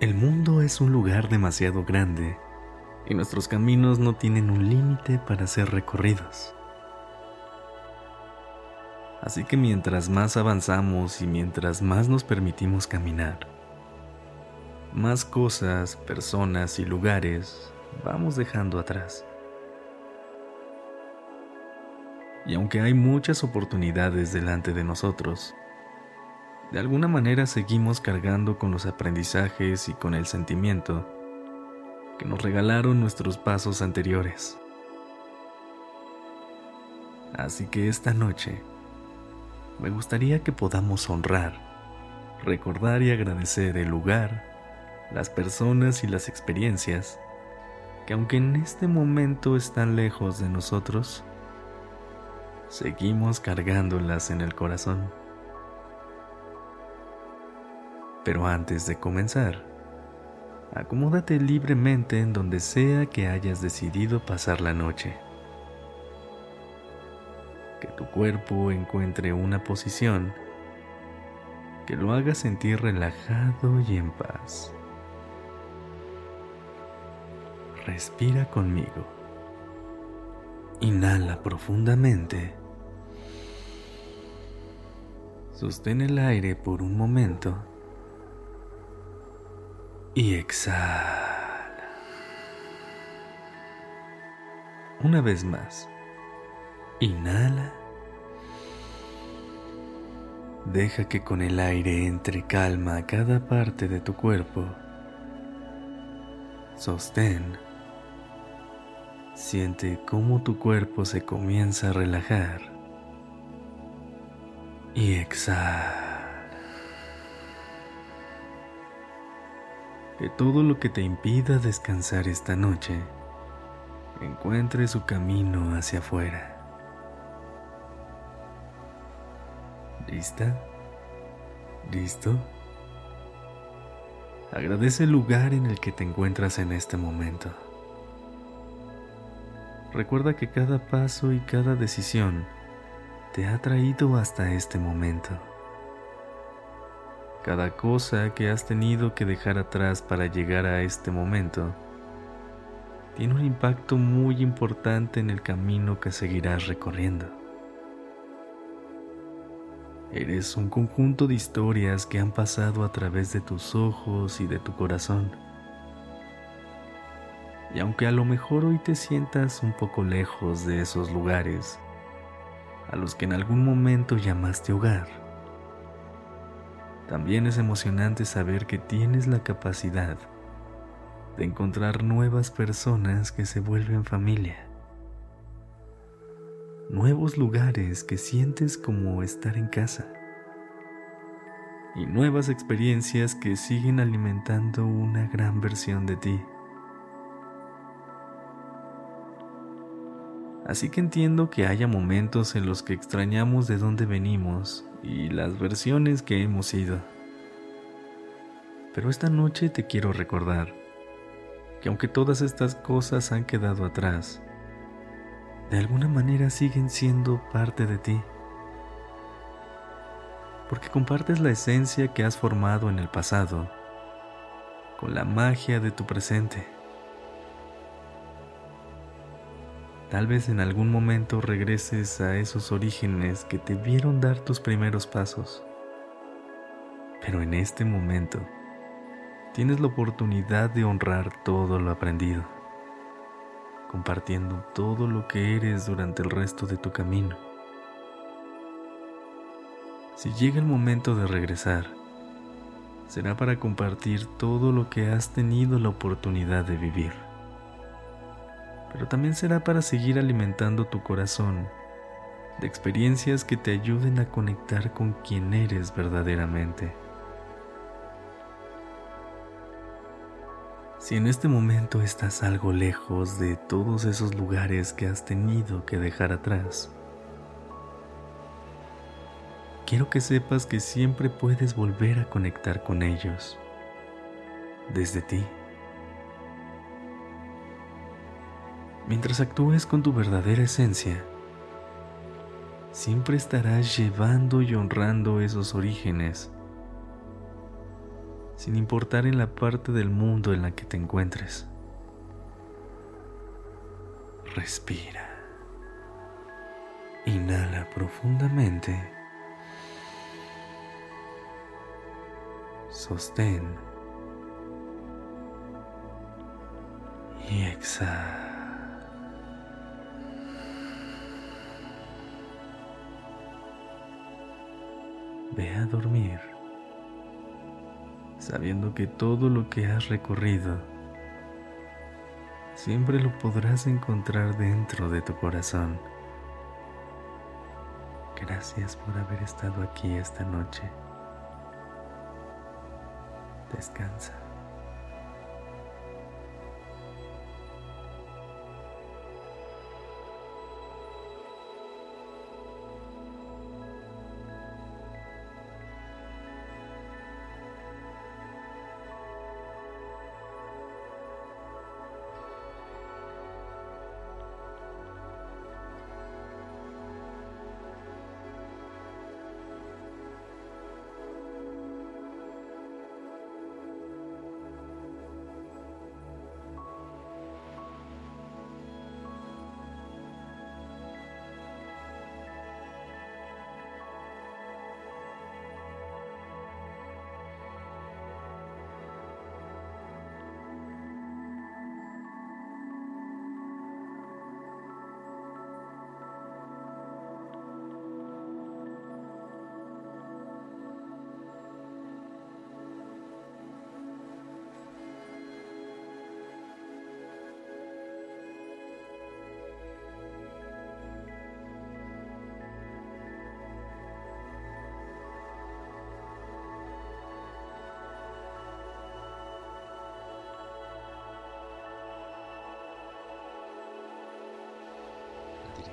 El mundo es un lugar demasiado grande y nuestros caminos no tienen un límite para ser recorridos. Así que mientras más avanzamos y mientras más nos permitimos caminar, más cosas, personas y lugares vamos dejando atrás. Y aunque hay muchas oportunidades delante de nosotros, de alguna manera seguimos cargando con los aprendizajes y con el sentimiento que nos regalaron nuestros pasos anteriores. Así que esta noche me gustaría que podamos honrar, recordar y agradecer el lugar, las personas y las experiencias que aunque en este momento están lejos de nosotros, seguimos cargándolas en el corazón. Pero antes de comenzar, acomódate libremente en donde sea que hayas decidido pasar la noche. Que tu cuerpo encuentre una posición que lo haga sentir relajado y en paz. Respira conmigo. Inhala profundamente. Sostén el aire por un momento y exhala. Una vez más. Inhala. Deja que con el aire entre calma a cada parte de tu cuerpo. Sostén. Siente cómo tu cuerpo se comienza a relajar. Y exhala. Todo lo que te impida descansar esta noche encuentre su camino hacia afuera. ¿Lista? ¿Listo? Agradece el lugar en el que te encuentras en este momento. Recuerda que cada paso y cada decisión te ha traído hasta este momento. Cada cosa que has tenido que dejar atrás para llegar a este momento tiene un impacto muy importante en el camino que seguirás recorriendo. Eres un conjunto de historias que han pasado a través de tus ojos y de tu corazón. Y aunque a lo mejor hoy te sientas un poco lejos de esos lugares, a los que en algún momento llamaste hogar, también es emocionante saber que tienes la capacidad de encontrar nuevas personas que se vuelven familia. Nuevos lugares que sientes como estar en casa. Y nuevas experiencias que siguen alimentando una gran versión de ti. Así que entiendo que haya momentos en los que extrañamos de dónde venimos y las versiones que hemos sido. Pero esta noche te quiero recordar que aunque todas estas cosas han quedado atrás, de alguna manera siguen siendo parte de ti. Porque compartes la esencia que has formado en el pasado con la magia de tu presente. Tal vez en algún momento regreses a esos orígenes que te vieron dar tus primeros pasos. Pero en este momento tienes la oportunidad de honrar todo lo aprendido, compartiendo todo lo que eres durante el resto de tu camino. Si llega el momento de regresar, será para compartir todo lo que has tenido la oportunidad de vivir pero también será para seguir alimentando tu corazón de experiencias que te ayuden a conectar con quien eres verdaderamente. Si en este momento estás algo lejos de todos esos lugares que has tenido que dejar atrás, quiero que sepas que siempre puedes volver a conectar con ellos, desde ti. Mientras actúes con tu verdadera esencia, siempre estarás llevando y honrando esos orígenes sin importar en la parte del mundo en la que te encuentres. Respira. Inhala profundamente. Sostén. Y exhala. Ve a dormir sabiendo que todo lo que has recorrido siempre lo podrás encontrar dentro de tu corazón. Gracias por haber estado aquí esta noche. Descansa.